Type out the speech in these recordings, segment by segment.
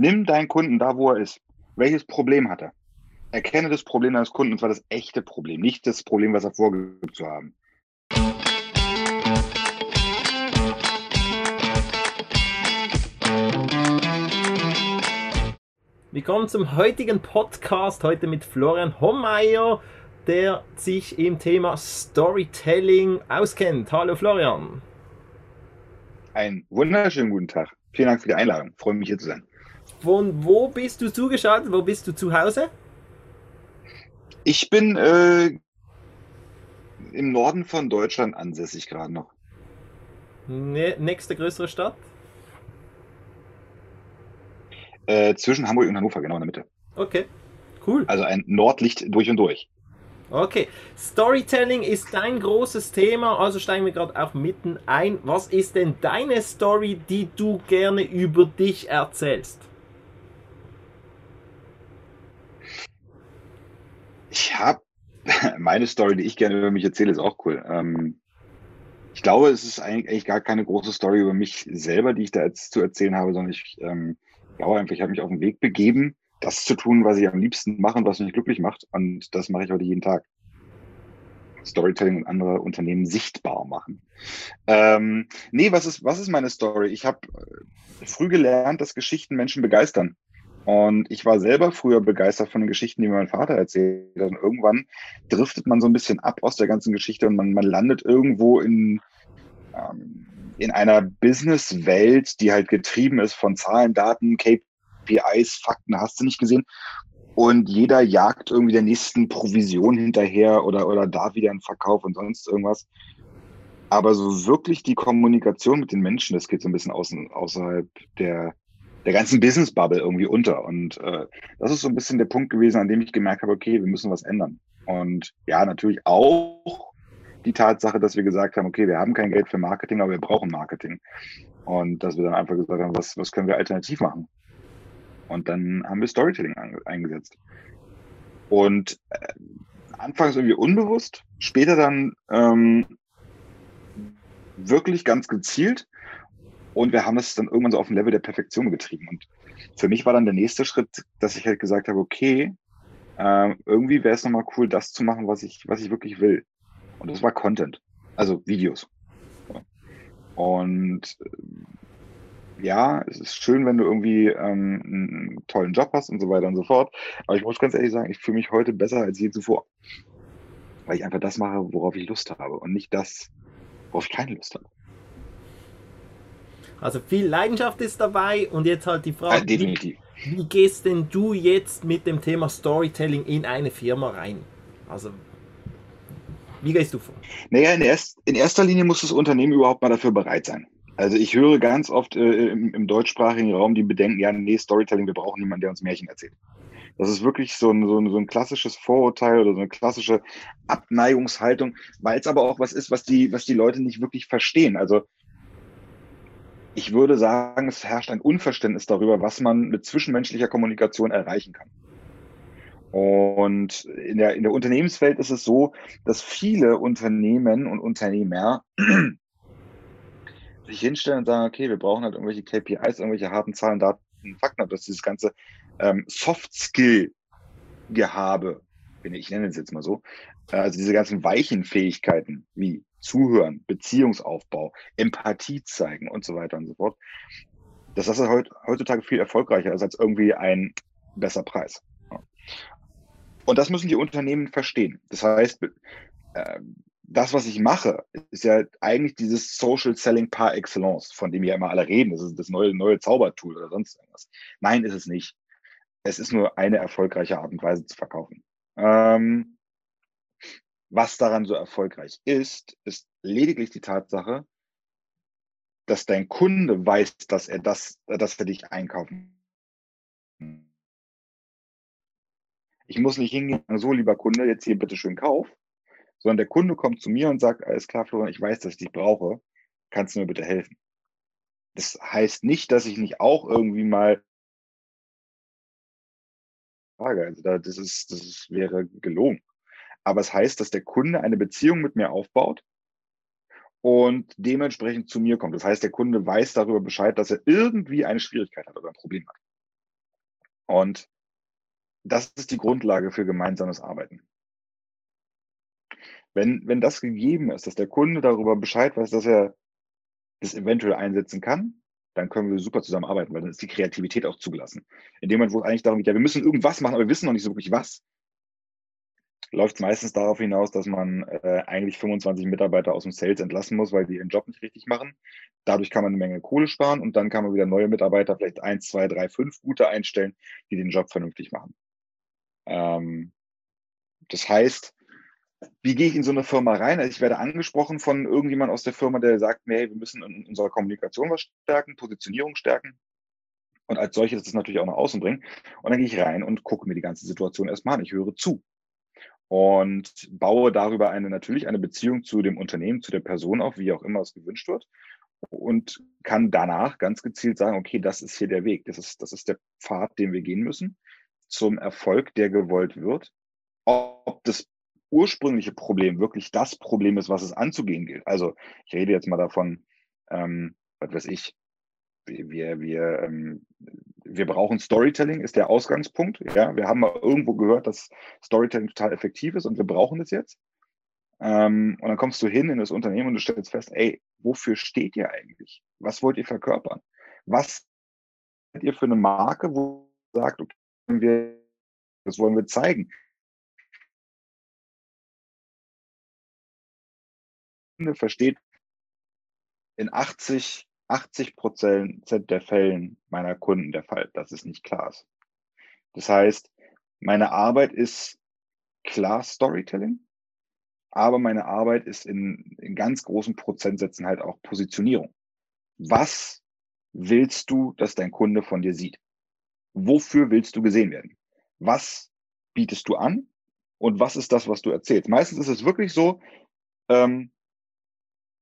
Nimm deinen Kunden da, wo er ist. Welches Problem hat er? Erkenne das Problem deines Kunden, und zwar das echte Problem, nicht das Problem, was er vorgibt zu haben. Willkommen zum heutigen Podcast, heute mit Florian Hommeier, der sich im Thema Storytelling auskennt. Hallo Florian. Einen wunderschönen guten Tag. Vielen Dank für die Einladung. Ich freue mich hier zu sein. Von wo bist du zugeschaltet? Wo bist du zu Hause? Ich bin äh, im Norden von Deutschland ansässig gerade noch. Ne nächste größere Stadt? Äh, zwischen Hamburg und Hannover, genau in der Mitte. Okay, cool. Also ein Nordlicht durch und durch. Okay, Storytelling ist dein großes Thema, also steigen wir gerade auch mitten ein. Was ist denn deine Story, die du gerne über dich erzählst? Ich habe meine Story, die ich gerne über mich erzähle, ist auch cool. Ähm, ich glaube, es ist eigentlich gar keine große Story über mich selber, die ich da jetzt zu erzählen habe, sondern ich ähm, glaube einfach, ich habe mich auf den Weg begeben, das zu tun, was ich am liebsten mache und was mich glücklich macht. Und das mache ich heute jeden Tag. Storytelling und andere Unternehmen sichtbar machen. Ähm, nee, was ist, was ist meine Story? Ich habe äh, früh gelernt, dass Geschichten Menschen begeistern. Und ich war selber früher begeistert von den Geschichten, die mir mein Vater erzählt hat. Und irgendwann driftet man so ein bisschen ab aus der ganzen Geschichte und man, man landet irgendwo in, ähm, in einer Businesswelt, die halt getrieben ist von Zahlen, Daten, KPIs, Fakten, hast du nicht gesehen. Und jeder jagt irgendwie der nächsten Provision hinterher oder, oder da wieder einen Verkauf und sonst irgendwas. Aber so wirklich die Kommunikation mit den Menschen, das geht so ein bisschen außen, außerhalb der, der ganzen Business-Bubble irgendwie unter. Und äh, das ist so ein bisschen der Punkt gewesen, an dem ich gemerkt habe, okay, wir müssen was ändern. Und ja, natürlich auch die Tatsache, dass wir gesagt haben, okay, wir haben kein Geld für Marketing, aber wir brauchen Marketing. Und dass wir dann einfach gesagt haben, was, was können wir alternativ machen? Und dann haben wir Storytelling eingesetzt. Und äh, anfangs irgendwie unbewusst, später dann ähm, wirklich ganz gezielt. Und wir haben es dann irgendwann so auf ein Level der Perfektion getrieben. Und für mich war dann der nächste Schritt, dass ich halt gesagt habe, okay, äh, irgendwie wäre es nochmal cool, das zu machen, was ich, was ich wirklich will. Und das war Content, also Videos. Und äh, ja, es ist schön, wenn du irgendwie ähm, einen tollen Job hast und so weiter und so fort. Aber ich muss ganz ehrlich sagen, ich fühle mich heute besser als je zuvor. Weil ich einfach das mache, worauf ich Lust habe und nicht das, worauf ich keine Lust habe. Also viel Leidenschaft ist dabei und jetzt halt die Frage, ja, definitiv. Wie, wie gehst denn du jetzt mit dem Thema Storytelling in eine Firma rein? Also wie gehst du vor? Naja, in, erst, in erster Linie muss das Unternehmen überhaupt mal dafür bereit sein. Also ich höre ganz oft äh, im, im, deutschsprachigen Raum die Bedenken, ja, nee, Storytelling, wir brauchen niemanden, der uns Märchen erzählt. Das ist wirklich so ein, so ein, so ein klassisches Vorurteil oder so eine klassische Abneigungshaltung, weil es aber auch was ist, was die, was die Leute nicht wirklich verstehen. Also ich würde sagen, es herrscht ein Unverständnis darüber, was man mit zwischenmenschlicher Kommunikation erreichen kann. Und in der, in der Unternehmenswelt ist es so, dass viele Unternehmen und Unternehmer sich hinstellen und sagen, okay, wir brauchen halt irgendwelche KPIs, irgendwelche harten Zahlen, Daten, Fakten, aber dass dieses ganze ähm, Soft-Skill-Gehabe, ich nenne es jetzt mal so, äh, also diese ganzen weichen Fähigkeiten wie Zuhören, Beziehungsaufbau, Empathie zeigen und so weiter und so fort. dass Das ist heutzutage viel erfolgreicher ist als irgendwie ein besser Preis. Und das müssen die Unternehmen verstehen. Das heißt, äh, das, was ich mache, ist ja eigentlich dieses Social Selling par excellence, von dem ja immer alle reden. Das ist das neue, neue Zaubertool oder sonst irgendwas. Nein, ist es nicht. Es ist nur eine erfolgreiche Art und Weise zu verkaufen. Ähm, was daran so erfolgreich ist, ist lediglich die Tatsache, dass dein Kunde weiß, dass er das, dass er dich einkaufen. Ich muss nicht hingehen, so lieber Kunde, jetzt hier bitte schön kauf, sondern der Kunde kommt zu mir und sagt, alles klar, Florian, ich weiß, dass ich dich brauche, kannst du mir bitte helfen? Das heißt nicht, dass ich nicht auch irgendwie mal Frage, also das ist, das wäre gelogen. Aber es heißt, dass der Kunde eine Beziehung mit mir aufbaut und dementsprechend zu mir kommt. Das heißt, der Kunde weiß darüber Bescheid, dass er irgendwie eine Schwierigkeit hat oder ein Problem hat. Und das ist die Grundlage für gemeinsames Arbeiten. Wenn, wenn das gegeben ist, dass der Kunde darüber Bescheid weiß, dass er das eventuell einsetzen kann, dann können wir super zusammenarbeiten, weil dann ist die Kreativität auch zugelassen. In dem Moment, wo es eigentlich darum geht, ja, wir müssen irgendwas machen, aber wir wissen noch nicht so wirklich was, läuft es meistens darauf hinaus, dass man äh, eigentlich 25 Mitarbeiter aus dem Sales entlassen muss, weil die ihren Job nicht richtig machen. Dadurch kann man eine Menge Kohle sparen und dann kann man wieder neue Mitarbeiter, vielleicht eins, zwei, drei, fünf gute einstellen, die den Job vernünftig machen. Ähm, das heißt, wie gehe ich in so eine Firma rein? Also ich werde angesprochen von irgendjemand aus der Firma, der sagt mir, hey, wir müssen in unserer Kommunikation was stärken, Positionierung stärken und als solches das natürlich auch nach außen bringen. Und dann gehe ich rein und gucke mir die ganze Situation erstmal an. Ich höre zu und baue darüber eine natürlich eine Beziehung zu dem Unternehmen, zu der Person auf, wie auch immer es gewünscht wird und kann danach ganz gezielt sagen, okay, das ist hier der Weg, das ist, das ist der Pfad, den wir gehen müssen zum Erfolg, der gewollt wird. Ob das ursprüngliche Problem wirklich das Problem ist, was es anzugehen gilt. Also ich rede jetzt mal davon, ähm, was weiß ich, wir, wir, ähm, wir brauchen Storytelling, ist der Ausgangspunkt. Ja, wir haben mal irgendwo gehört, dass Storytelling total effektiv ist und wir brauchen es jetzt. Ähm, und dann kommst du hin in das Unternehmen und du stellst fest, ey, wofür steht ihr eigentlich? Was wollt ihr verkörpern? Was seid ihr für eine Marke, wo ihr sagt, okay, wir, das wollen wir zeigen? versteht in 80 80 Prozent der Fällen meiner Kunden der Fall, dass es nicht klar ist. Das heißt, meine Arbeit ist klar Storytelling, aber meine Arbeit ist in, in ganz großen Prozentsätzen halt auch Positionierung. Was willst du, dass dein Kunde von dir sieht? Wofür willst du gesehen werden? Was bietest du an? Und was ist das, was du erzählst? Meistens ist es wirklich so, ähm,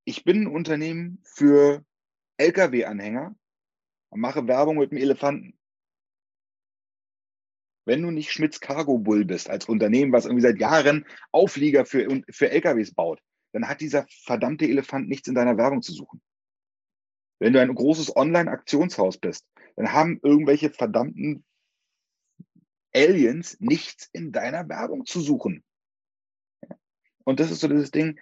ich bin ein Unternehmen für Lkw-Anhänger und mache Werbung mit dem Elefanten. Wenn du nicht Schmitz Cargo Bull bist, als Unternehmen, was irgendwie seit Jahren Auflieger für, für LKWs baut, dann hat dieser verdammte Elefant nichts in deiner Werbung zu suchen. Wenn du ein großes Online-Aktionshaus bist, dann haben irgendwelche verdammten Aliens nichts in deiner Werbung zu suchen. Und das ist so dieses Ding,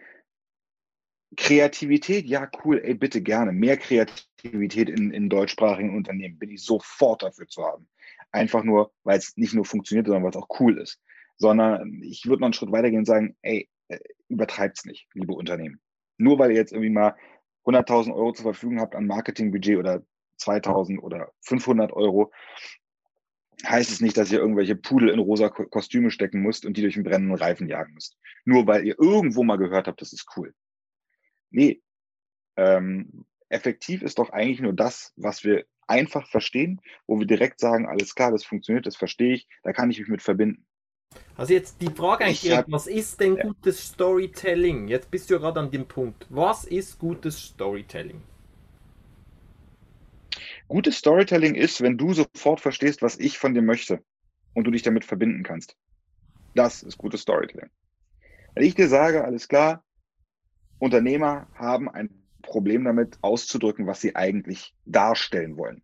Kreativität, ja, cool, ey, bitte gerne. Mehr Kreativität in, in deutschsprachigen Unternehmen bin ich sofort dafür zu haben. Einfach nur, weil es nicht nur funktioniert, sondern weil es auch cool ist. Sondern ich würde noch einen Schritt weitergehen und sagen, ey, äh, übertreibt's nicht, liebe Unternehmen. Nur weil ihr jetzt irgendwie mal 100.000 Euro zur Verfügung habt an Marketingbudget oder 2.000 oder 500 Euro, heißt es nicht, dass ihr irgendwelche Pudel in rosa Kostüme stecken müsst und die durch einen brennenden Reifen jagen müsst. Nur weil ihr irgendwo mal gehört habt, das ist cool. Nee, ähm, effektiv ist doch eigentlich nur das, was wir einfach verstehen, wo wir direkt sagen, alles klar, das funktioniert, das verstehe ich, da kann ich mich mit verbinden. Also jetzt die Frage eigentlich direkt, was ist denn gutes Storytelling? Jetzt bist du ja gerade an dem Punkt. Was ist gutes Storytelling? Gutes Storytelling ist, wenn du sofort verstehst, was ich von dir möchte und du dich damit verbinden kannst. Das ist gutes Storytelling. Wenn ich dir sage, alles klar, Unternehmer haben ein Problem damit auszudrücken, was sie eigentlich darstellen wollen.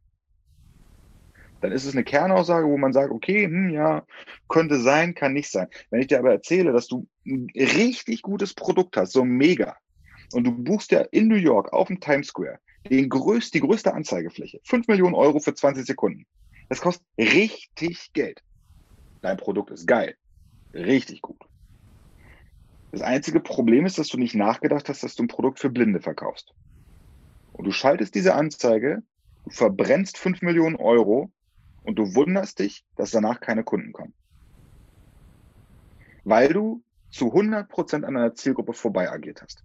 Dann ist es eine Kernaussage, wo man sagt, okay, hm, ja, könnte sein, kann nicht sein. Wenn ich dir aber erzähle, dass du ein richtig gutes Produkt hast, so mega, und du buchst ja in New York auf dem Times Square den größt, die größte Anzeigefläche, 5 Millionen Euro für 20 Sekunden. Das kostet richtig Geld. Dein Produkt ist geil. Richtig gut. Das einzige Problem ist, dass du nicht nachgedacht hast, dass du ein Produkt für Blinde verkaufst. Und du schaltest diese Anzeige, du verbrennst 5 Millionen Euro und du wunderst dich, dass danach keine Kunden kommen. Weil du zu 100 Prozent an einer Zielgruppe vorbei agiert hast.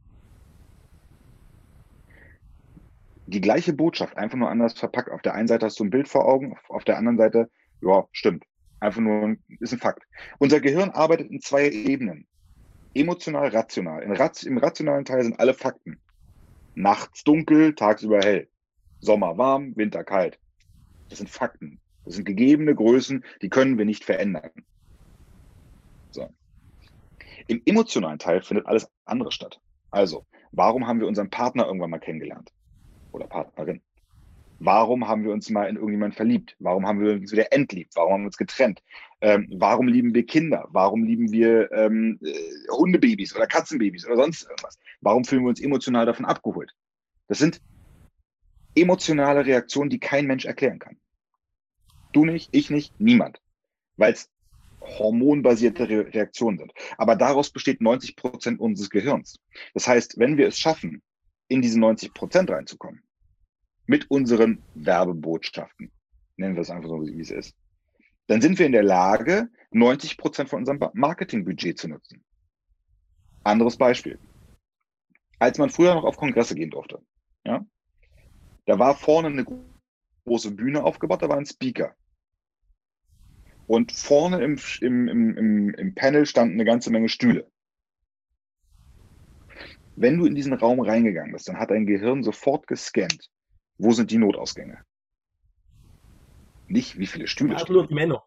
Die gleiche Botschaft, einfach nur anders verpackt. Auf der einen Seite hast du ein Bild vor Augen, auf der anderen Seite, ja, stimmt. Einfach nur, ist ein Fakt. Unser Gehirn arbeitet in zwei Ebenen emotional rational. Im rationalen Teil sind alle Fakten. Nachts dunkel, tagsüber hell. Sommer warm, Winter kalt. Das sind Fakten. Das sind gegebene Größen, die können wir nicht verändern. So. Im emotionalen Teil findet alles andere statt. Also, warum haben wir unseren Partner irgendwann mal kennengelernt? Oder Partnerin? Warum haben wir uns mal in irgendjemanden verliebt? Warum haben wir uns wieder entliebt? Warum haben wir uns getrennt? Ähm, warum lieben wir Kinder? Warum lieben wir ähm, äh, Hundebabys oder Katzenbabys oder sonst irgendwas? Warum fühlen wir uns emotional davon abgeholt? Das sind emotionale Reaktionen, die kein Mensch erklären kann. Du nicht, ich nicht, niemand. Weil es hormonbasierte Re Reaktionen sind. Aber daraus besteht 90 Prozent unseres Gehirns. Das heißt, wenn wir es schaffen, in diese 90 Prozent reinzukommen, mit unseren Werbebotschaften, nennen wir es einfach so, wie es ist, dann sind wir in der Lage, 90 Prozent von unserem Marketingbudget zu nutzen. Anderes Beispiel. Als man früher noch auf Kongresse gehen durfte, ja, da war vorne eine große Bühne aufgebaut, da war ein Speaker. Und vorne im, im, im, im Panel standen eine ganze Menge Stühle. Wenn du in diesen Raum reingegangen bist, dann hat dein Gehirn sofort gescannt, wo sind die Notausgänge? Nicht, wie viele Stühle. Auch nur die Männer.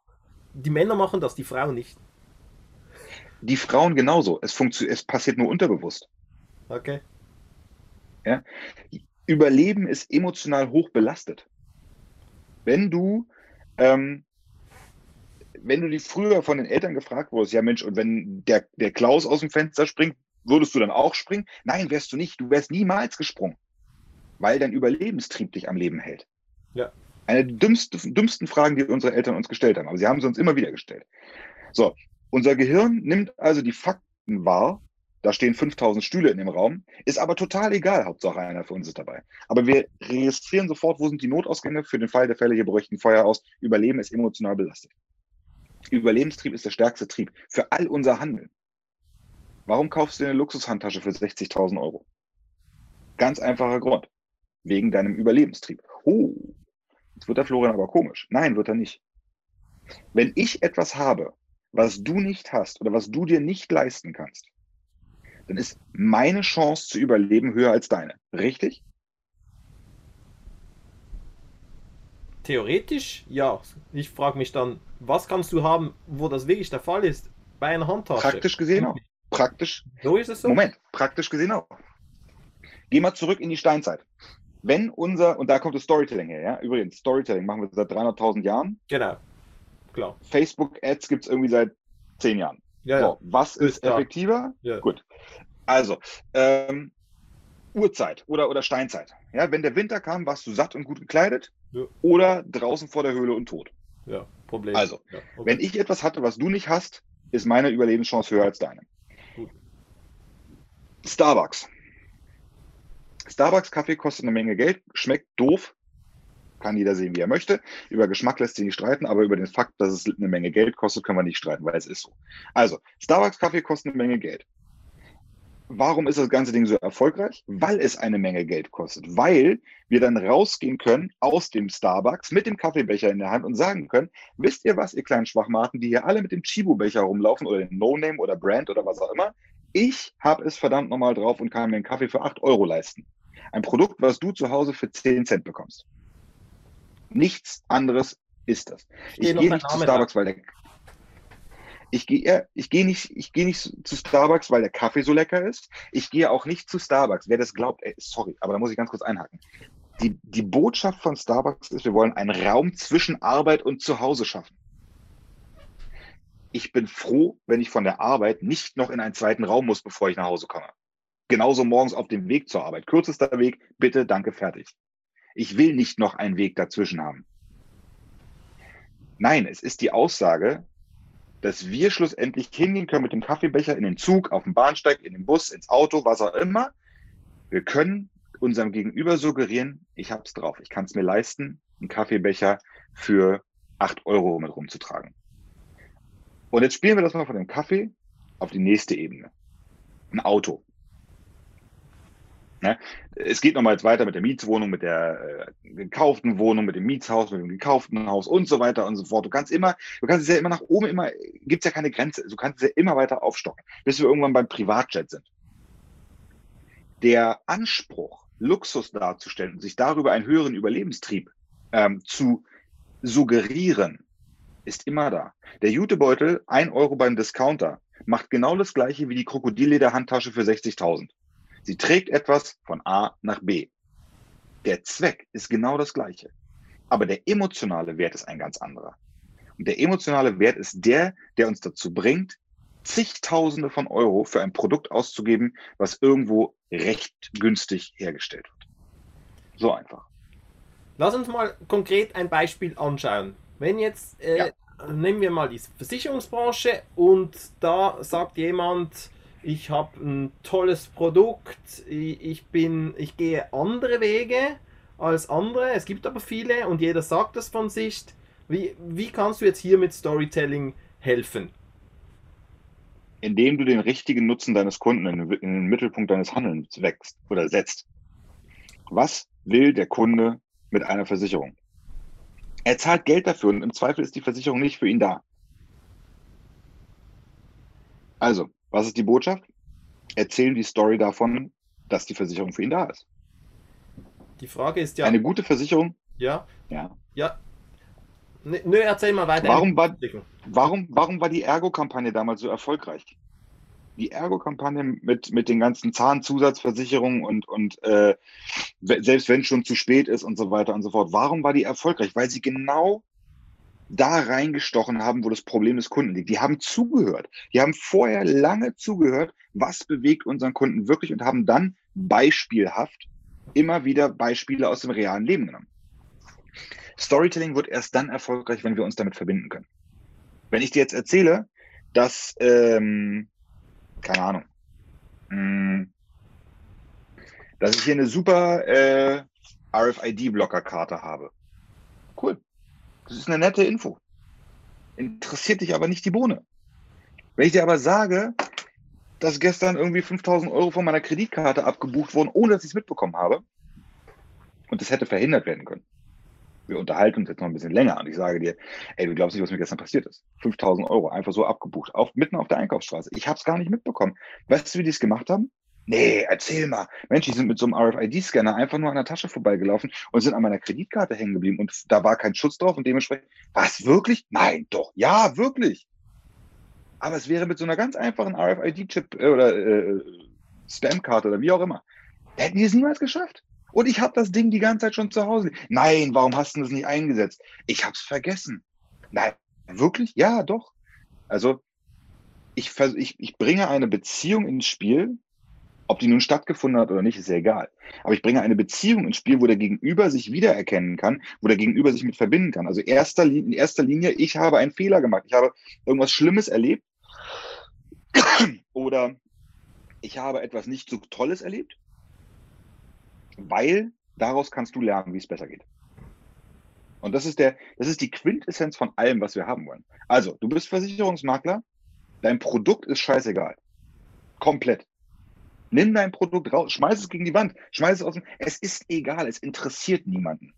Die Männer machen das, die Frauen nicht. Die Frauen genauso. Es, es passiert nur unterbewusst. Okay. Ja? Überleben ist emotional hoch belastet. Wenn du, ähm, wenn du die früher von den Eltern gefragt wurdest, ja Mensch, und wenn der, der Klaus aus dem Fenster springt, würdest du dann auch springen? Nein, wärst du nicht. Du wärst niemals gesprungen weil dein Überlebenstrieb dich am Leben hält. Ja. Eine der dümmsten, dümmsten Fragen, die unsere Eltern uns gestellt haben, aber sie haben sie uns immer wieder gestellt. So, unser Gehirn nimmt also die Fakten wahr, da stehen 5000 Stühle in dem Raum, ist aber total egal, Hauptsache einer für uns ist dabei. Aber wir registrieren sofort, wo sind die Notausgänge, für den Fall der Fälle, hier bräuchten Feuer aus, Überleben ist emotional belastet. Überlebenstrieb ist der stärkste Trieb für all unser Handeln. Warum kaufst du dir eine Luxushandtasche für 60.000 Euro? Ganz einfacher Grund wegen deinem Überlebenstrieb. Oh, jetzt wird der Florian aber komisch. Nein, wird er nicht. Wenn ich etwas habe, was du nicht hast oder was du dir nicht leisten kannst, dann ist meine Chance zu überleben höher als deine. Richtig? Theoretisch ja. Ich frage mich dann, was kannst du haben, wo das wirklich der Fall ist? Bei einer Handtasche. Praktisch gesehen auch. Praktisch. So ist es so. Moment, praktisch gesehen auch. Geh mal zurück in die Steinzeit wenn unser, und da kommt das Storytelling her, ja, übrigens, Storytelling machen wir seit 300.000 Jahren. Genau, klar. Facebook-Ads gibt es irgendwie seit 10 Jahren. Ja, so, ja. Was ist, ist effektiver? Ja. Gut. Also, ähm, Urzeit oder, oder Steinzeit. Ja, wenn der Winter kam, warst du satt und gut gekleidet ja. oder draußen vor der Höhle und tot. Ja, Problem. Also, ja, okay. wenn ich etwas hatte, was du nicht hast, ist meine Überlebenschance höher als deine. Gut. Starbucks. Starbucks-Kaffee kostet eine Menge Geld, schmeckt doof, kann jeder sehen, wie er möchte. Über Geschmack lässt sich nicht streiten, aber über den Fakt, dass es eine Menge Geld kostet, können wir nicht streiten, weil es ist so. Also, Starbucks-Kaffee kostet eine Menge Geld. Warum ist das ganze Ding so erfolgreich? Weil es eine Menge Geld kostet. Weil wir dann rausgehen können aus dem Starbucks mit dem Kaffeebecher in der Hand und sagen können, wisst ihr was, ihr kleinen Schwachmaten, die hier alle mit dem Chibo-Becher rumlaufen oder den No-Name oder Brand oder was auch immer, ich habe es verdammt nochmal drauf und kann mir einen Kaffee für 8 Euro leisten. Ein Produkt, was du zu Hause für 10 Cent bekommst. Nichts anderes ist das. Ich gehe nicht zu Starbucks, weil der ich gehe ich gehe nicht ich gehe nicht zu Starbucks, weil der Kaffee so lecker ist. Ich gehe auch nicht zu Starbucks. Wer das glaubt, ey, sorry, aber da muss ich ganz kurz einhaken. Die, die Botschaft von Starbucks ist, wir wollen einen Raum zwischen Arbeit und Zuhause schaffen. Ich bin froh, wenn ich von der Arbeit nicht noch in einen zweiten Raum muss, bevor ich nach Hause komme. Genauso morgens auf dem Weg zur Arbeit. Kürzester Weg, bitte, danke, fertig. Ich will nicht noch einen Weg dazwischen haben. Nein, es ist die Aussage, dass wir schlussendlich hingehen können mit dem Kaffeebecher in den Zug, auf dem Bahnsteig, in den Bus, ins Auto, was auch immer. Wir können unserem Gegenüber suggerieren, ich habe es drauf, ich kann es mir leisten, einen Kaffeebecher für acht Euro mit rumzutragen. Und jetzt spielen wir das mal von dem Kaffee auf die nächste Ebene. Ein Auto. Ne? Es geht nochmal jetzt weiter mit der Mietswohnung, mit der äh, gekauften Wohnung, mit dem Mietshaus, mit dem gekauften Haus und so weiter und so fort. Du kannst immer, du kannst es ja immer nach oben, immer, gibt es ja keine Grenze. Du kannst es ja immer weiter aufstocken, bis wir irgendwann beim Privatjet sind. Der Anspruch, Luxus darzustellen und sich darüber einen höheren Überlebenstrieb ähm, zu suggerieren, ist immer da. Der Jutebeutel, ein Euro beim Discounter, macht genau das gleiche wie die Krokodillederhandtasche für 60.000. Sie trägt etwas von A nach B. Der Zweck ist genau das gleiche. Aber der emotionale Wert ist ein ganz anderer. Und der emotionale Wert ist der, der uns dazu bringt, zigtausende von Euro für ein Produkt auszugeben, was irgendwo recht günstig hergestellt wird. So einfach. Lass uns mal konkret ein Beispiel anschauen. Wenn jetzt, äh, ja. nehmen wir mal die Versicherungsbranche und da sagt jemand, ich habe ein tolles Produkt, ich bin, ich gehe andere Wege als andere, es gibt aber viele und jeder sagt das von sich. Wie, wie kannst du jetzt hier mit Storytelling helfen? Indem du den richtigen Nutzen deines Kunden in, in den Mittelpunkt deines Handelns wächst oder setzt. Was will der Kunde mit einer Versicherung? Er zahlt Geld dafür und im Zweifel ist die Versicherung nicht für ihn da. Also, was ist die Botschaft? Erzählen die Story davon, dass die Versicherung für ihn da ist. Die Frage ist ja. Eine gute Versicherung? Ja. Ja. Ja. Nö, erzähl mal weiter. Warum war, warum, warum war die Ergo-Kampagne damals so erfolgreich? Die Ergo-Kampagne mit, mit den ganzen Zahnzusatzversicherungen und, und äh, selbst wenn es schon zu spät ist und so weiter und so fort. Warum war die erfolgreich? Weil sie genau da reingestochen haben, wo das Problem des Kunden liegt. Die haben zugehört. Die haben vorher lange zugehört, was bewegt unseren Kunden wirklich und haben dann beispielhaft immer wieder Beispiele aus dem realen Leben genommen. Storytelling wird erst dann erfolgreich, wenn wir uns damit verbinden können. Wenn ich dir jetzt erzähle, dass, ähm, keine Ahnung, mh, hm, dass ich hier eine super äh, RFID-Blockerkarte habe. Das ist eine nette Info. Interessiert dich aber nicht die Bohne. Wenn ich dir aber sage, dass gestern irgendwie 5000 Euro von meiner Kreditkarte abgebucht wurden, ohne dass ich es mitbekommen habe, und das hätte verhindert werden können, wir unterhalten uns jetzt noch ein bisschen länger und ich sage dir, ey, du glaubst nicht, was mir gestern passiert ist. 5000 Euro einfach so abgebucht, auf, mitten auf der Einkaufsstraße. Ich habe es gar nicht mitbekommen. Weißt du, wie die es gemacht haben? Nee, erzähl mal. Mensch, die sind mit so einem RFID-Scanner einfach nur an der Tasche vorbeigelaufen und sind an meiner Kreditkarte hängen geblieben und da war kein Schutz drauf und dementsprechend, was, wirklich? Nein, doch, ja, wirklich. Aber es wäre mit so einer ganz einfachen RFID-Chip äh, oder äh, Spam-Karte oder wie auch immer, hätten die es niemals geschafft. Und ich habe das Ding die ganze Zeit schon zu Hause. Nein, warum hast du das nicht eingesetzt? Ich habe es vergessen. Nein, wirklich? Ja, doch. Also ich, ich, ich bringe eine Beziehung ins Spiel, ob die nun stattgefunden hat oder nicht, ist ja egal. Aber ich bringe eine Beziehung ins Spiel, wo der Gegenüber sich wiedererkennen kann, wo der Gegenüber sich mit verbinden kann. Also erster, in erster Linie, ich habe einen Fehler gemacht. Ich habe irgendwas Schlimmes erlebt oder ich habe etwas nicht so Tolles erlebt weil daraus kannst du lernen, wie es besser geht. Und das ist der, das ist die Quintessenz von allem, was wir haben wollen. Also, du bist Versicherungsmakler, dein Produkt ist scheißegal. Komplett. Nimm dein Produkt raus, schmeiß es gegen die Wand, schmeiß es aus dem, es ist egal, es interessiert niemanden.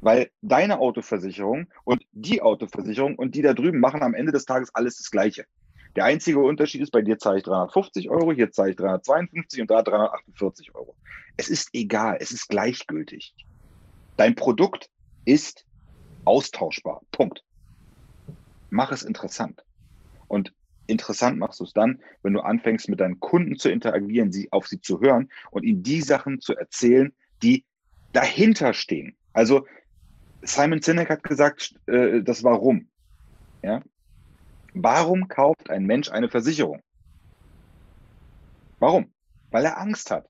Weil deine Autoversicherung und die Autoversicherung und die da drüben machen am Ende des Tages alles das Gleiche. Der einzige Unterschied ist, bei dir zahle ich 350 Euro, hier zahle ich 352 und da 348 Euro. Es ist egal, es ist gleichgültig. Dein Produkt ist austauschbar. Punkt. Mach es interessant. Und interessant machst du es dann, wenn du anfängst, mit deinen Kunden zu interagieren, sie auf sie zu hören und ihnen die Sachen zu erzählen, die dahinter stehen. Also Simon Sinek hat gesagt, äh, das Warum. Ja? Warum kauft ein Mensch eine Versicherung? Warum? Weil er Angst hat.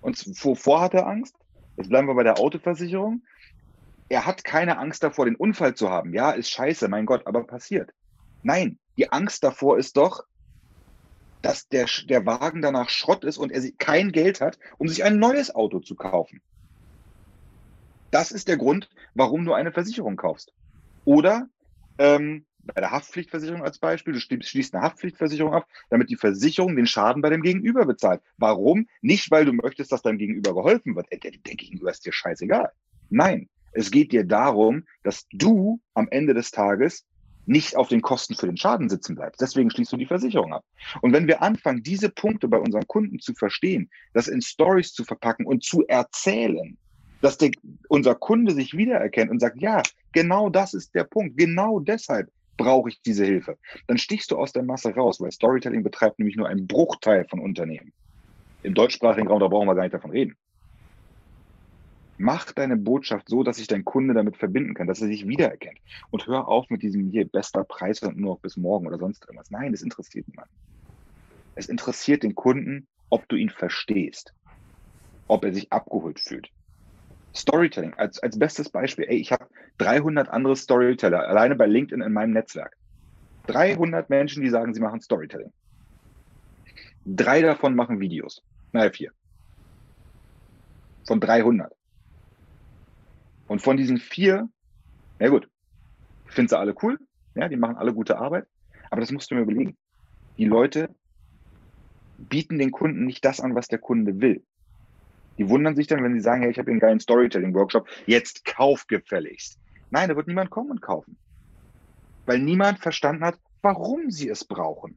Und wovor hat er Angst? Jetzt bleiben wir bei der Autoversicherung. Er hat keine Angst davor, den Unfall zu haben. Ja, ist scheiße, mein Gott, aber passiert. Nein, die Angst davor ist doch, dass der, der Wagen danach Schrott ist und er kein Geld hat, um sich ein neues Auto zu kaufen. Das ist der Grund, warum du eine Versicherung kaufst. Oder ähm, bei der Haftpflichtversicherung als Beispiel, du schließt eine Haftpflichtversicherung ab, damit die Versicherung den Schaden bei dem Gegenüber bezahlt. Warum? Nicht, weil du möchtest, dass deinem Gegenüber geholfen wird. Der, der Gegenüber ist dir scheißegal. Nein, es geht dir darum, dass du am Ende des Tages nicht auf den Kosten für den Schaden sitzen bleibst. Deswegen schließt du die Versicherung ab. Und wenn wir anfangen, diese Punkte bei unseren Kunden zu verstehen, das in Stories zu verpacken und zu erzählen, dass der, unser Kunde sich wiedererkennt und sagt, ja, genau das ist der Punkt. Genau deshalb brauche ich diese Hilfe. Dann stichst du aus der Masse raus, weil Storytelling betreibt nämlich nur einen Bruchteil von Unternehmen. Im deutschsprachigen Raum, da brauchen wir gar nicht davon reden. Mach deine Botschaft so, dass sich dein Kunde damit verbinden kann, dass er sich wiedererkennt. Und hör auf mit diesem hier bester Preis und nur noch bis morgen oder sonst irgendwas. Nein, das interessiert niemanden. Es interessiert den Kunden, ob du ihn verstehst, ob er sich abgeholt fühlt. Storytelling als, als bestes Beispiel. Ey, ich habe 300 andere Storyteller alleine bei LinkedIn in meinem Netzwerk. 300 Menschen, die sagen, sie machen Storytelling. Drei davon machen Videos. Naja, vier. Von 300. Und von diesen vier, na gut, ich finde sie alle cool, ja, die machen alle gute Arbeit, aber das musst du mir überlegen. Die Leute bieten den Kunden nicht das an, was der Kunde will. Die wundern sich dann, wenn sie sagen, hey, ich habe einen geilen Storytelling-Workshop, jetzt kauf gefälligst. Nein, da wird niemand kommen und kaufen. Weil niemand verstanden hat, warum sie es brauchen.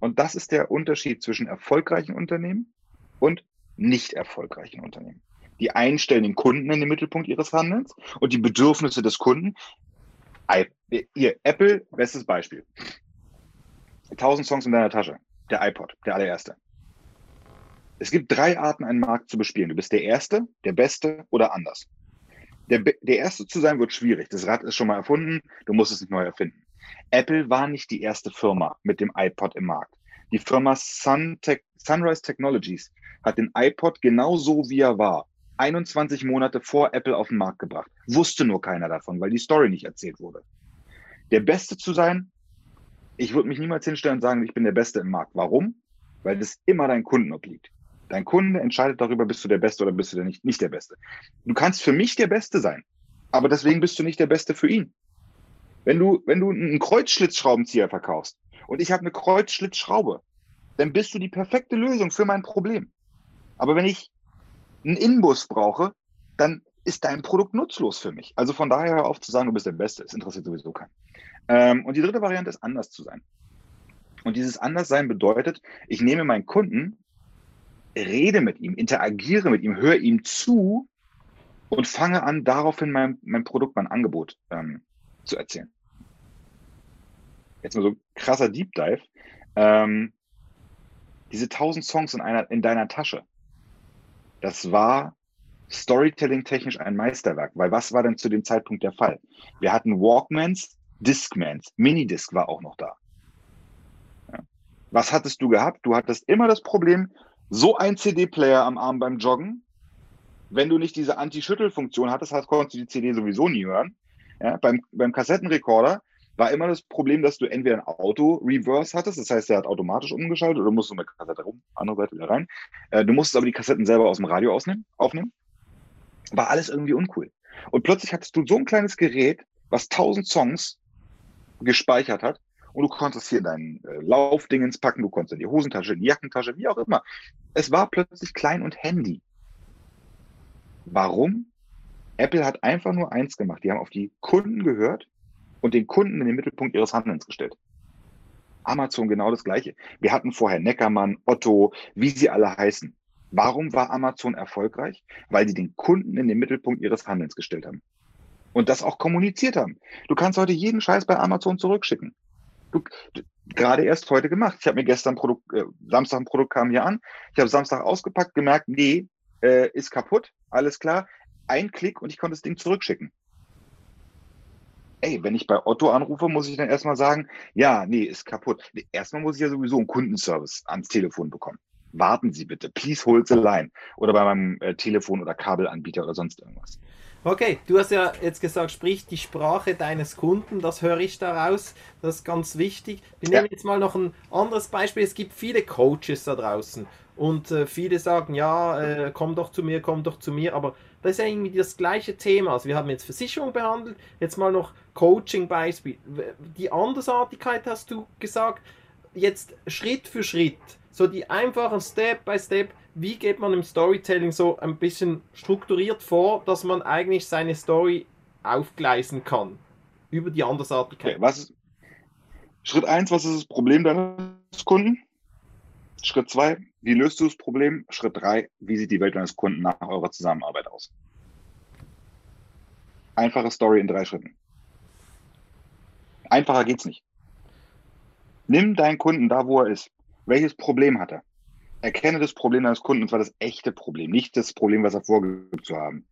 Und das ist der Unterschied zwischen erfolgreichen Unternehmen und nicht erfolgreichen Unternehmen. Die einen den Kunden in den Mittelpunkt ihres Handelns und die Bedürfnisse des Kunden. Ihr Apple, bestes Beispiel. 1000 Songs in deiner Tasche. Der iPod, der allererste. Es gibt drei Arten, einen Markt zu bespielen. Du bist der Erste, der Beste oder anders. Der, der Erste zu sein wird schwierig. Das Rad ist schon mal erfunden. Du musst es nicht neu erfinden. Apple war nicht die erste Firma mit dem iPod im Markt. Die Firma Sun Tech, Sunrise Technologies hat den iPod genauso wie er war, 21 Monate vor Apple auf den Markt gebracht. Wusste nur keiner davon, weil die Story nicht erzählt wurde. Der Beste zu sein, ich würde mich niemals hinstellen und sagen, ich bin der Beste im Markt. Warum? Weil das immer deinen Kunden obliegt. Dein Kunde entscheidet darüber, bist du der Beste oder bist du der nicht, nicht der Beste. Du kannst für mich der Beste sein, aber deswegen bist du nicht der Beste für ihn. Wenn du, wenn du einen Kreuzschlitzschraubenzieher verkaufst und ich habe eine Kreuzschlitzschraube, dann bist du die perfekte Lösung für mein Problem. Aber wenn ich einen Inbus brauche, dann ist dein Produkt nutzlos für mich. Also von daher hör auf zu sagen, du bist der Beste. Es interessiert sowieso keinen. Ähm, und die dritte Variante ist anders zu sein. Und dieses Anderssein bedeutet, ich nehme meinen Kunden, rede mit ihm, interagiere mit ihm, höre ihm zu und fange an, daraufhin mein, mein Produkt, mein Angebot ähm, zu erzählen. Jetzt mal so krasser Deep Dive. Ähm, diese 1000 Songs in, einer, in deiner Tasche, das war Storytelling-technisch ein Meisterwerk, weil was war denn zu dem Zeitpunkt der Fall? Wir hatten Walkmans, Discmans, Minidisc war auch noch da. Was hattest du gehabt? Du hattest immer das Problem, so ein CD-Player am Arm beim Joggen, wenn du nicht diese Anti-Schüttel-Funktion hattest, konntest du die CD sowieso nie hören. Ja, beim, beim Kassettenrekorder war immer das Problem, dass du entweder ein Auto-Reverse hattest, das heißt, der hat automatisch umgeschaltet oder musst du mit Kassette rum, andere Seite wieder rein. Äh, du musstest aber die Kassetten selber aus dem Radio ausnehmen, aufnehmen. War alles irgendwie uncool. Und plötzlich hattest du so ein kleines Gerät, was tausend Songs gespeichert hat und du konntest hier deinen äh, Laufdingens packen, du konntest in die Hosentasche, in die Jackentasche, wie auch immer. Es war plötzlich klein und handy. Warum? Apple hat einfach nur eins gemacht. Die haben auf die Kunden gehört und den Kunden in den Mittelpunkt ihres Handelns gestellt. Amazon genau das Gleiche. Wir hatten vorher Neckermann, Otto, wie sie alle heißen. Warum war Amazon erfolgreich? Weil die den Kunden in den Mittelpunkt ihres Handelns gestellt haben. Und das auch kommuniziert haben. Du kannst heute jeden Scheiß bei Amazon zurückschicken. Du, gerade erst heute gemacht. Ich habe mir gestern Produkt, äh, Samstag ein Produkt kam hier an. Ich habe Samstag ausgepackt, gemerkt, nee, äh, ist kaputt, alles klar. Ein Klick und ich konnte das Ding zurückschicken ey, wenn ich bei Otto anrufe, muss ich dann erstmal sagen, ja, nee, ist kaputt. Erstmal muss ich ja sowieso einen Kundenservice ans Telefon bekommen. Warten Sie bitte, please hold the line. Oder bei meinem äh, Telefon- oder Kabelanbieter oder sonst irgendwas. Okay, du hast ja jetzt gesagt, sprich die Sprache deines Kunden, das höre ich daraus, das ist ganz wichtig. Wir ja. nehmen jetzt mal noch ein anderes Beispiel. Es gibt viele Coaches da draußen und äh, viele sagen, ja, äh, komm doch zu mir, komm doch zu mir, aber das ist ja irgendwie das gleiche Thema. Also wir haben jetzt Versicherung behandelt, jetzt mal noch Coaching-Beispiel. Die Andersartigkeit hast du gesagt, jetzt Schritt für Schritt, so die einfachen Step by Step, wie geht man im Storytelling so ein bisschen strukturiert vor, dass man eigentlich seine Story aufgleisen kann über die Andersartigkeit. Okay, was ist, Schritt 1, was ist das Problem deines Kunden? Schritt 2, wie löst du das Problem? Schritt 3, wie sieht die Welt deines Kunden nach eurer Zusammenarbeit aus? Einfache Story in drei Schritten. Einfacher geht's nicht. Nimm deinen Kunden da, wo er ist. Welches Problem hat er? erkenne das Problem deines Kunden, und zwar das echte Problem, nicht das Problem, was er vorgibt zu haben.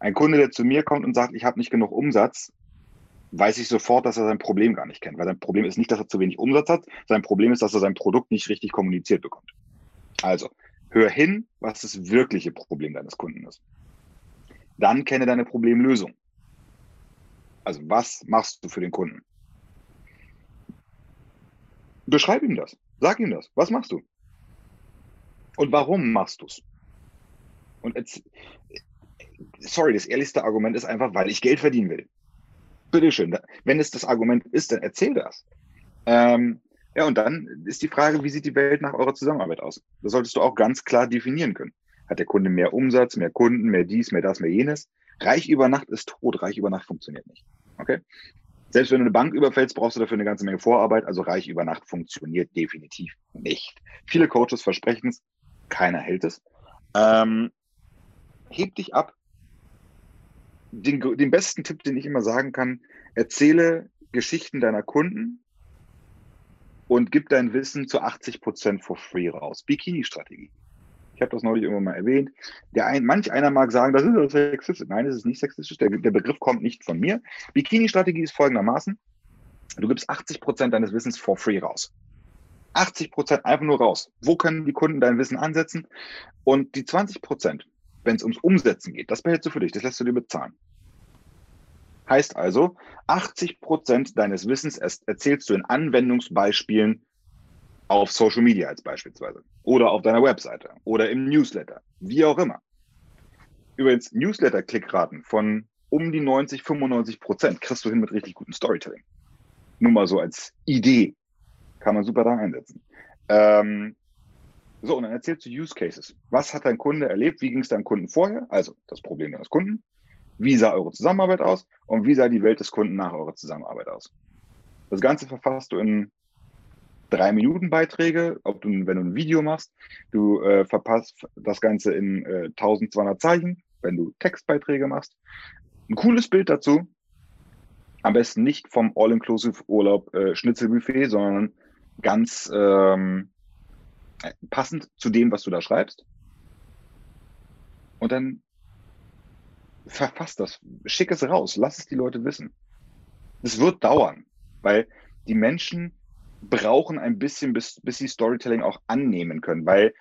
Ein Kunde, der zu mir kommt und sagt, ich habe nicht genug Umsatz, weiß ich sofort, dass er sein Problem gar nicht kennt. Weil sein Problem ist nicht, dass er zu wenig Umsatz hat, sein Problem ist, dass er sein Produkt nicht richtig kommuniziert bekommt. Also, hör hin, was das wirkliche Problem deines Kunden ist. Dann kenne deine Problemlösung. Also, was machst du für den Kunden? Beschreib ihm das. Sag ihm das. Was machst du? Und warum machst du es? Und jetzt, sorry, das ehrlichste Argument ist einfach, weil ich Geld verdienen will. Bitteschön. Wenn es das Argument ist, dann erzähl das. Ähm, ja, und dann ist die Frage, wie sieht die Welt nach eurer Zusammenarbeit aus? Das solltest du auch ganz klar definieren können. Hat der Kunde mehr Umsatz, mehr Kunden, mehr dies, mehr das, mehr jenes? Reich über Nacht ist tot, reich über Nacht funktioniert nicht. Okay? Selbst wenn du eine Bank überfällst, brauchst du dafür eine ganze Menge Vorarbeit. Also reich über Nacht funktioniert definitiv nicht. Viele Coaches versprechen es, keiner hält es. Ähm, heb dich ab, den, den besten Tipp, den ich immer sagen kann, erzähle Geschichten deiner Kunden und gib dein Wissen zu 80 Prozent for free raus. Bikini-Strategie. Ich habe das neulich irgendwann mal erwähnt. Der ein, manch einer mag sagen, das ist sexistisch. Nein, das ist nicht sexistisch. Der, der Begriff kommt nicht von mir. Bikini-Strategie ist folgendermaßen. Du gibst 80 Prozent deines Wissens for free raus. 80 Prozent einfach nur raus. Wo können die Kunden dein Wissen ansetzen? Und die 20 Prozent, wenn es ums Umsetzen geht, das behältst du für dich, das lässt du dir bezahlen. Heißt also, 80 Prozent deines Wissens erzählst du in Anwendungsbeispielen auf Social Media als beispielsweise oder auf deiner Webseite oder im Newsletter, wie auch immer. Übrigens, Newsletter-Klickraten von um die 90, 95 Prozent kriegst du hin mit richtig gutem Storytelling. Nur mal so als Idee. Kann man super da einsetzen. Ähm, so, und dann erzählst du Use Cases. Was hat dein Kunde erlebt? Wie ging es deinem Kunden vorher? Also das Problem deines Kunden. Wie sah eure Zusammenarbeit aus? Und wie sah die Welt des Kunden nach eurer Zusammenarbeit aus? Das Ganze verfasst du in drei Minuten Beiträge, ob du, wenn du ein Video machst, du äh, verpasst das Ganze in äh, 1200 Zeichen, wenn du Textbeiträge machst. Ein cooles Bild dazu. Am besten nicht vom All-Inclusive-Urlaub äh, Schnitzelbuffet, sondern ganz ähm, passend zu dem, was du da schreibst. Und dann verfass das, schick es raus, lass es die Leute wissen. Es wird dauern, weil die Menschen brauchen ein bisschen, bis, bis sie Storytelling auch annehmen können, weil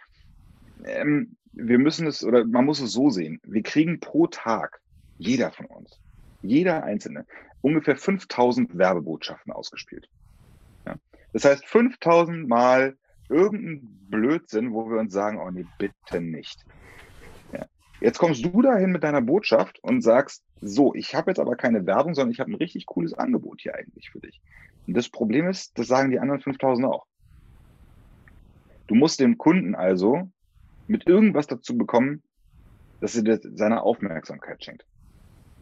ähm, wir müssen es, oder man muss es so sehen, wir kriegen pro Tag, jeder von uns, jeder Einzelne, ungefähr 5000 Werbebotschaften ausgespielt. Ja. Das heißt, 5000 Mal irgendein Blödsinn, wo wir uns sagen, oh nee, bitte nicht. Jetzt kommst du dahin mit deiner Botschaft und sagst, so, ich habe jetzt aber keine Werbung, sondern ich habe ein richtig cooles Angebot hier eigentlich für dich. Und das Problem ist, das sagen die anderen 5000 auch. Du musst dem Kunden also mit irgendwas dazu bekommen, dass er dir seine Aufmerksamkeit schenkt.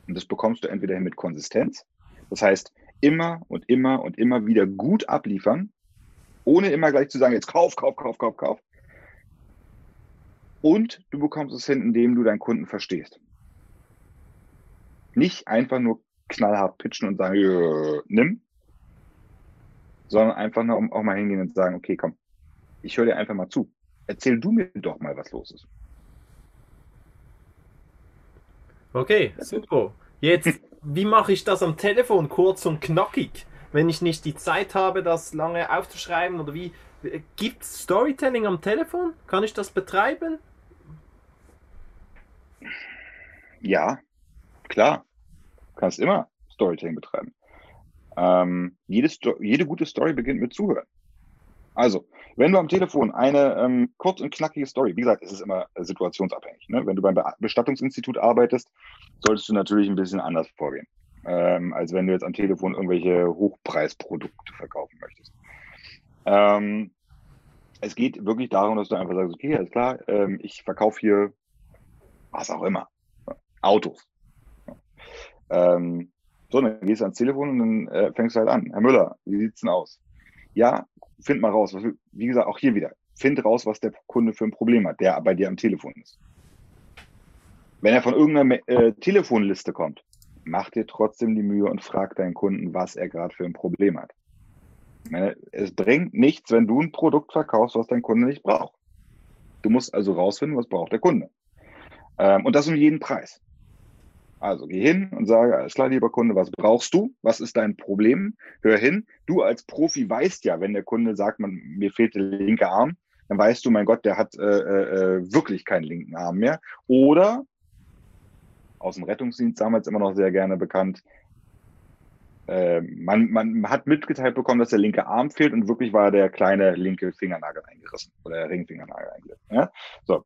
Und das bekommst du entweder mit Konsistenz, das heißt immer und immer und immer wieder gut abliefern, ohne immer gleich zu sagen, jetzt kauf, kauf, kauf, kauf, kauf. Und du bekommst es hin, indem du deinen Kunden verstehst. Nicht einfach nur knallhart pitchen und sagen, nimm, sondern einfach nur auch mal hingehen und sagen, okay, komm, ich höre dir einfach mal zu. Erzähl du mir doch mal, was los ist. Okay, super. Jetzt, wie mache ich das am Telefon kurz und knackig? Wenn ich nicht die Zeit habe, das lange aufzuschreiben oder wie? Gibt es Storytelling am Telefon? Kann ich das betreiben? Ja, klar. Du kannst immer Storytelling betreiben. Ähm, jede, jede gute Story beginnt mit Zuhören. Also, wenn du am Telefon eine ähm, kurz und knackige Story, wie gesagt, es ist immer situationsabhängig. Ne? Wenn du beim Be Bestattungsinstitut arbeitest, solltest du natürlich ein bisschen anders vorgehen, ähm, als wenn du jetzt am Telefon irgendwelche Hochpreisprodukte verkaufen möchtest. Ähm, es geht wirklich darum, dass du einfach sagst, okay, alles klar, ähm, ich verkaufe hier was auch immer, Autos. Ähm, so, dann gehst du ans Telefon und dann äh, fängst du halt an. Herr Müller, wie sieht's denn aus? Ja, find mal raus. Was, wie gesagt, auch hier wieder. Find raus, was der Kunde für ein Problem hat, der bei dir am Telefon ist. Wenn er von irgendeiner äh, Telefonliste kommt, mach dir trotzdem die Mühe und frag deinen Kunden, was er gerade für ein Problem hat. Meine, es bringt nichts, wenn du ein Produkt verkaufst, was dein Kunde nicht braucht. Du musst also rausfinden, was braucht der Kunde. Ähm, und das um jeden Preis. Also geh hin und sage, alles klar, lieber Kunde, was brauchst du? Was ist dein Problem? Hör hin. Du als Profi weißt ja, wenn der Kunde sagt, man, mir fehlt der linke Arm, dann weißt du, mein Gott, der hat äh, äh, wirklich keinen linken Arm mehr. Oder aus dem Rettungsdienst damals immer noch sehr gerne bekannt, äh, man, man hat mitgeteilt bekommen, dass der linke Arm fehlt und wirklich war der kleine linke Fingernagel eingerissen oder der Ringfingernagel eingerissen. Ja? So,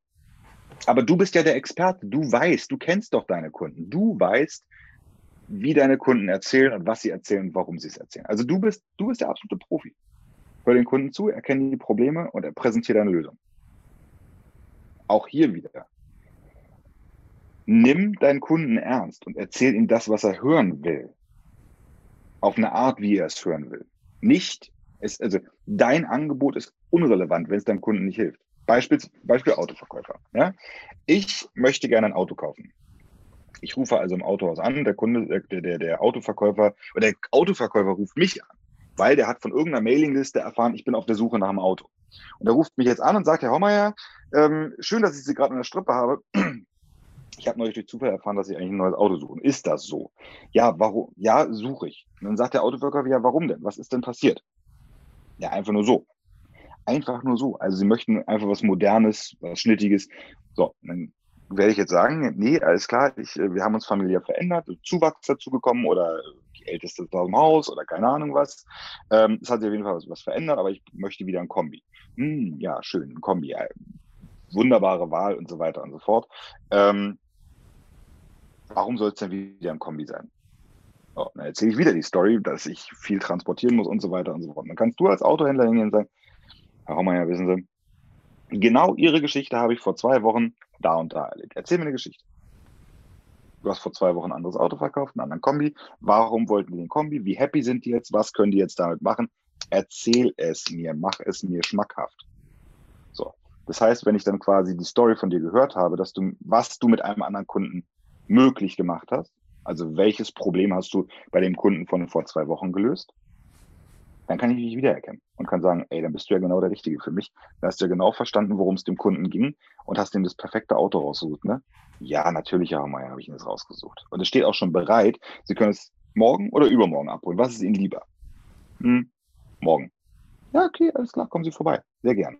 aber du bist ja der Experte. Du weißt, du kennst doch deine Kunden. Du weißt, wie deine Kunden erzählen und was sie erzählen und warum sie es erzählen. Also du bist, du bist der absolute Profi. Hör den Kunden zu, erkenne die Probleme und er präsentiert eine Lösung. Auch hier wieder. Nimm deinen Kunden ernst und erzähl ihm das, was er hören will. Auf eine Art, wie er es hören will. Nicht, es, also dein Angebot ist unrelevant, wenn es deinem Kunden nicht hilft. Beispiel, Beispiel Autoverkäufer. Ja? Ich möchte gerne ein Auto kaufen. Ich rufe also im Autohaus an, der Kunde, der, der, der Autoverkäufer oder der Autoverkäufer ruft mich an, weil der hat von irgendeiner Mailingliste erfahren, ich bin auf der Suche nach einem Auto. Und er ruft mich jetzt an und sagt, Herr Hommeier, ähm, schön, dass ich Sie gerade in der Strippe habe. Ich habe neulich durch Zufall erfahren, dass Sie eigentlich ein neues Auto suchen. Ist das so? Ja, warum? Ja, suche ich. Und dann sagt der Autoverkäufer, ja, warum denn? Was ist denn passiert? Ja, einfach nur so. Einfach nur so. Also sie möchten einfach was Modernes, was Schnittiges. So, dann werde ich jetzt sagen, nee, alles klar, ich, äh, wir haben uns familiär verändert, Zuwachs dazu gekommen oder die Älteste ist aus dem Haus oder keine Ahnung was. Ähm, es hat sich auf jeden Fall was, was verändert, aber ich möchte wieder ein Kombi. Hm, ja, schön, ein Kombi. Ja, wunderbare Wahl und so weiter und so fort. Ähm, warum soll es denn wieder ein Kombi sein? So, dann erzähle ich wieder die Story, dass ich viel transportieren muss und so weiter und so fort. Dann kannst du als Autohändler hingehen und sagen, Herr Hommeier, wissen Sie, genau Ihre Geschichte habe ich vor zwei Wochen da und da erlebt. Erzähl mir eine Geschichte. Du hast vor zwei Wochen ein anderes Auto verkauft, einen anderen Kombi. Warum wollten die den Kombi? Wie happy sind die jetzt? Was können die jetzt damit machen? Erzähl es mir, mach es mir schmackhaft. So. Das heißt, wenn ich dann quasi die Story von dir gehört habe, dass du, was du mit einem anderen Kunden möglich gemacht hast, also welches Problem hast du bei dem Kunden von vor zwei Wochen gelöst, dann kann ich mich wiedererkennen und kann sagen, ey, dann bist du ja genau der Richtige für mich. Da hast du ja genau verstanden, worum es dem Kunden ging und hast ihm das perfekte Auto rausgesucht, ne? Ja, natürlich, Herr Meier, habe ich Ihnen das rausgesucht. Und es steht auch schon bereit. Sie können es morgen oder übermorgen abholen. Was ist Ihnen lieber? Hm, morgen. Ja, okay, alles klar, kommen Sie vorbei. Sehr gerne.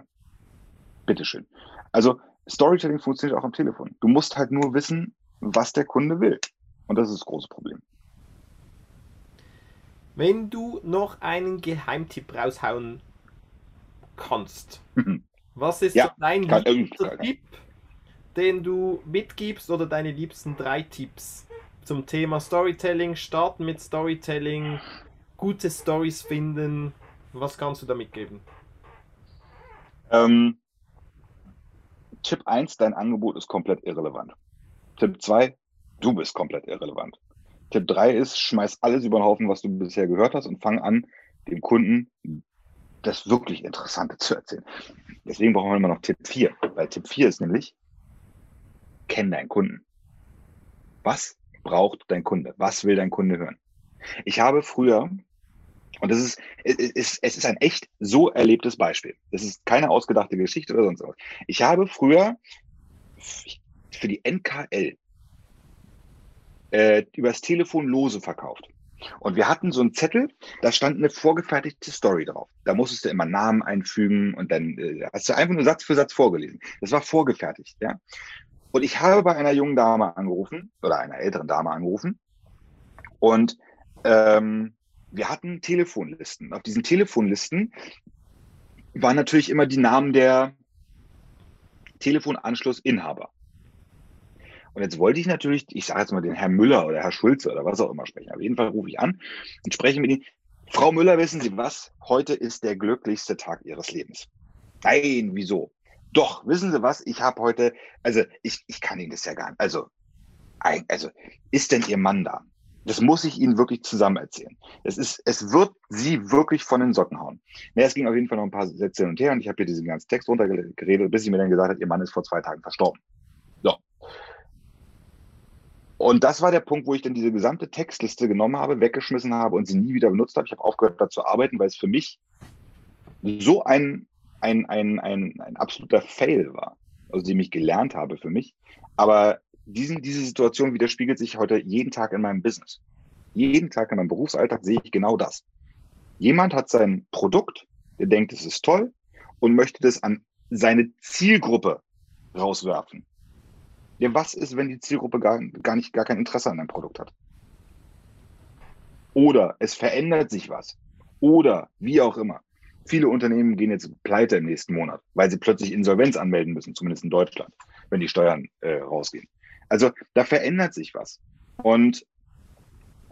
Bitteschön. Also, Storytelling funktioniert auch am Telefon. Du musst halt nur wissen, was der Kunde will. Und das ist das große Problem. Wenn du noch einen Geheimtipp raushauen kannst, was ist ja, so dein liebster Tipp, den du mitgibst oder deine liebsten drei Tipps zum Thema Storytelling? Starten mit Storytelling, gute Stories finden. Was kannst du da mitgeben? Ähm, Tipp 1, dein Angebot ist komplett irrelevant. Tipp 2, du bist komplett irrelevant. Tipp 3 ist, schmeiß alles über den Haufen, was du bisher gehört hast und fang an, dem Kunden das wirklich Interessante zu erzählen. Deswegen brauchen wir immer noch Tipp 4, weil Tipp 4 ist nämlich, kenn deinen Kunden. Was braucht dein Kunde? Was will dein Kunde hören? Ich habe früher, und das ist, es ist, es ist ein echt so erlebtes Beispiel. Das ist keine ausgedachte Geschichte oder sonst was. Ich habe früher für die NKL äh, übers Telefon Lose verkauft. Und wir hatten so einen Zettel, da stand eine vorgefertigte Story drauf. Da musstest du immer Namen einfügen und dann äh, hast du einfach nur Satz für Satz vorgelesen. Das war vorgefertigt, ja. Und ich habe bei einer jungen Dame angerufen oder einer älteren Dame angerufen und ähm, wir hatten Telefonlisten. Auf diesen Telefonlisten waren natürlich immer die Namen der Telefonanschlussinhaber. Und jetzt wollte ich natürlich, ich sage jetzt mal den Herrn Müller oder Herr Schulze oder was auch immer sprechen. Auf jeden Fall rufe ich an und spreche mit Ihnen. Frau Müller, wissen Sie was? Heute ist der glücklichste Tag Ihres Lebens. Nein, wieso? Doch, wissen Sie was? Ich habe heute, also ich, ich kann Ihnen das ja gar nicht. Also, also, ist denn Ihr Mann da? Das muss ich Ihnen wirklich zusammen erzählen. Es ist, es wird Sie wirklich von den Socken hauen. Ja, es ging auf jeden Fall noch ein paar Sätze hin und her und ich habe hier diesen ganzen Text runtergeredet, bis sie mir dann gesagt hat, Ihr Mann ist vor zwei Tagen verstorben. Und das war der Punkt, wo ich dann diese gesamte Textliste genommen habe, weggeschmissen habe und sie nie wieder benutzt habe. Ich habe aufgehört, da zu arbeiten, weil es für mich so ein, ein, ein, ein, ein absoluter Fail war. aus dem ich gelernt habe für mich. Aber diesen, diese Situation widerspiegelt sich heute jeden Tag in meinem Business. Jeden Tag in meinem Berufsalltag sehe ich genau das. Jemand hat sein Produkt, der denkt, es ist toll und möchte das an seine Zielgruppe rauswerfen. Ja, was ist, wenn die Zielgruppe gar, gar nicht, gar kein Interesse an deinem Produkt hat? Oder es verändert sich was. Oder wie auch immer. Viele Unternehmen gehen jetzt pleite im nächsten Monat, weil sie plötzlich Insolvenz anmelden müssen, zumindest in Deutschland, wenn die Steuern äh, rausgehen. Also da verändert sich was. Und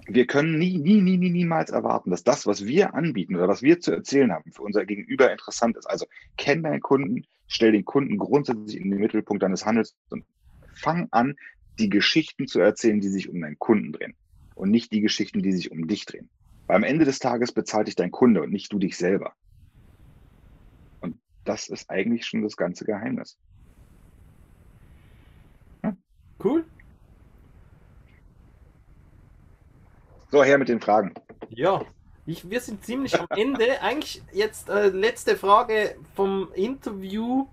wir können nie, nie, nie, nie, niemals erwarten, dass das, was wir anbieten oder was wir zu erzählen haben, für unser Gegenüber interessant ist. Also kenn deinen Kunden, stell den Kunden grundsätzlich in den Mittelpunkt deines Handels und fang an, die Geschichten zu erzählen, die sich um deinen Kunden drehen und nicht die Geschichten, die sich um dich drehen. Weil am Ende des Tages bezahlt dich dein Kunde und nicht du dich selber. Und das ist eigentlich schon das ganze Geheimnis. Ja? Cool. So, her mit den Fragen. Ja, ich, wir sind ziemlich am Ende. Eigentlich jetzt äh, letzte Frage vom Interview.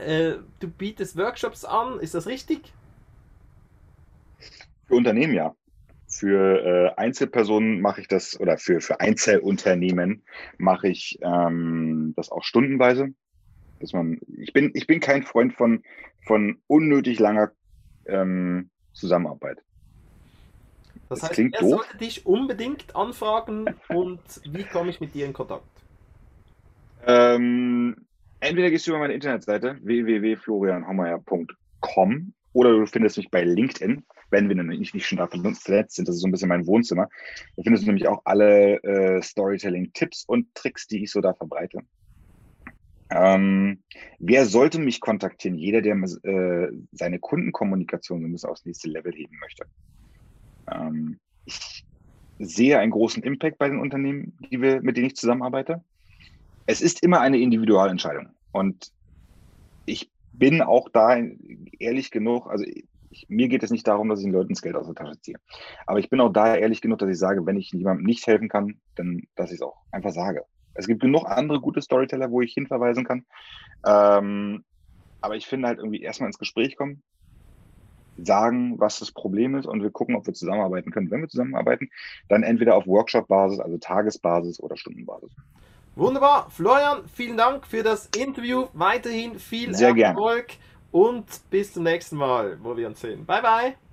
Äh, du bietest Workshops an, ist das richtig? Für Unternehmen ja. Für äh, Einzelpersonen mache ich das oder für, für Einzelunternehmen mache ich ähm, das auch stundenweise. Dass man, ich bin, ich bin kein Freund von, von unnötig langer ähm, Zusammenarbeit. Das, das heißt, er doof. sollte dich unbedingt anfragen und wie komme ich mit dir in Kontakt? Ähm, entweder gehst du über meine Internetseite www.florianhommeyer.com oder du findest mich bei LinkedIn, wenn wir nicht, nicht schon da vernetzt sind. Das ist so ein bisschen mein Wohnzimmer. Da findest du nämlich auch alle äh, Storytelling-Tipps und Tricks, die ich so da verbreite. Ähm, wer sollte mich kontaktieren? Jeder, der äh, seine Kundenkommunikation so ein bisschen aufs nächste Level heben möchte. Ähm, ich sehe einen großen Impact bei den Unternehmen, die wir, mit denen ich zusammenarbeite. Es ist immer eine Individualentscheidung. Und ich bin auch da ehrlich genug, also ich, mir geht es nicht darum, dass ich den Leuten das Geld aus der Tasche ziehe. Aber ich bin auch da ehrlich genug, dass ich sage, wenn ich jemandem nicht helfen kann, dann, dass ich es auch einfach sage. Es gibt genug andere gute Storyteller, wo ich hinverweisen kann. Ähm, aber ich finde halt irgendwie erstmal ins Gespräch kommen, sagen, was das Problem ist und wir gucken, ob wir zusammenarbeiten können. Wenn wir zusammenarbeiten, dann entweder auf Workshop-Basis, also Tagesbasis oder Stundenbasis. Wunderbar. Florian, vielen Dank für das Interview. Weiterhin viel Sehr Erfolg gern. und bis zum nächsten Mal, wo wir uns sehen. Bye, bye.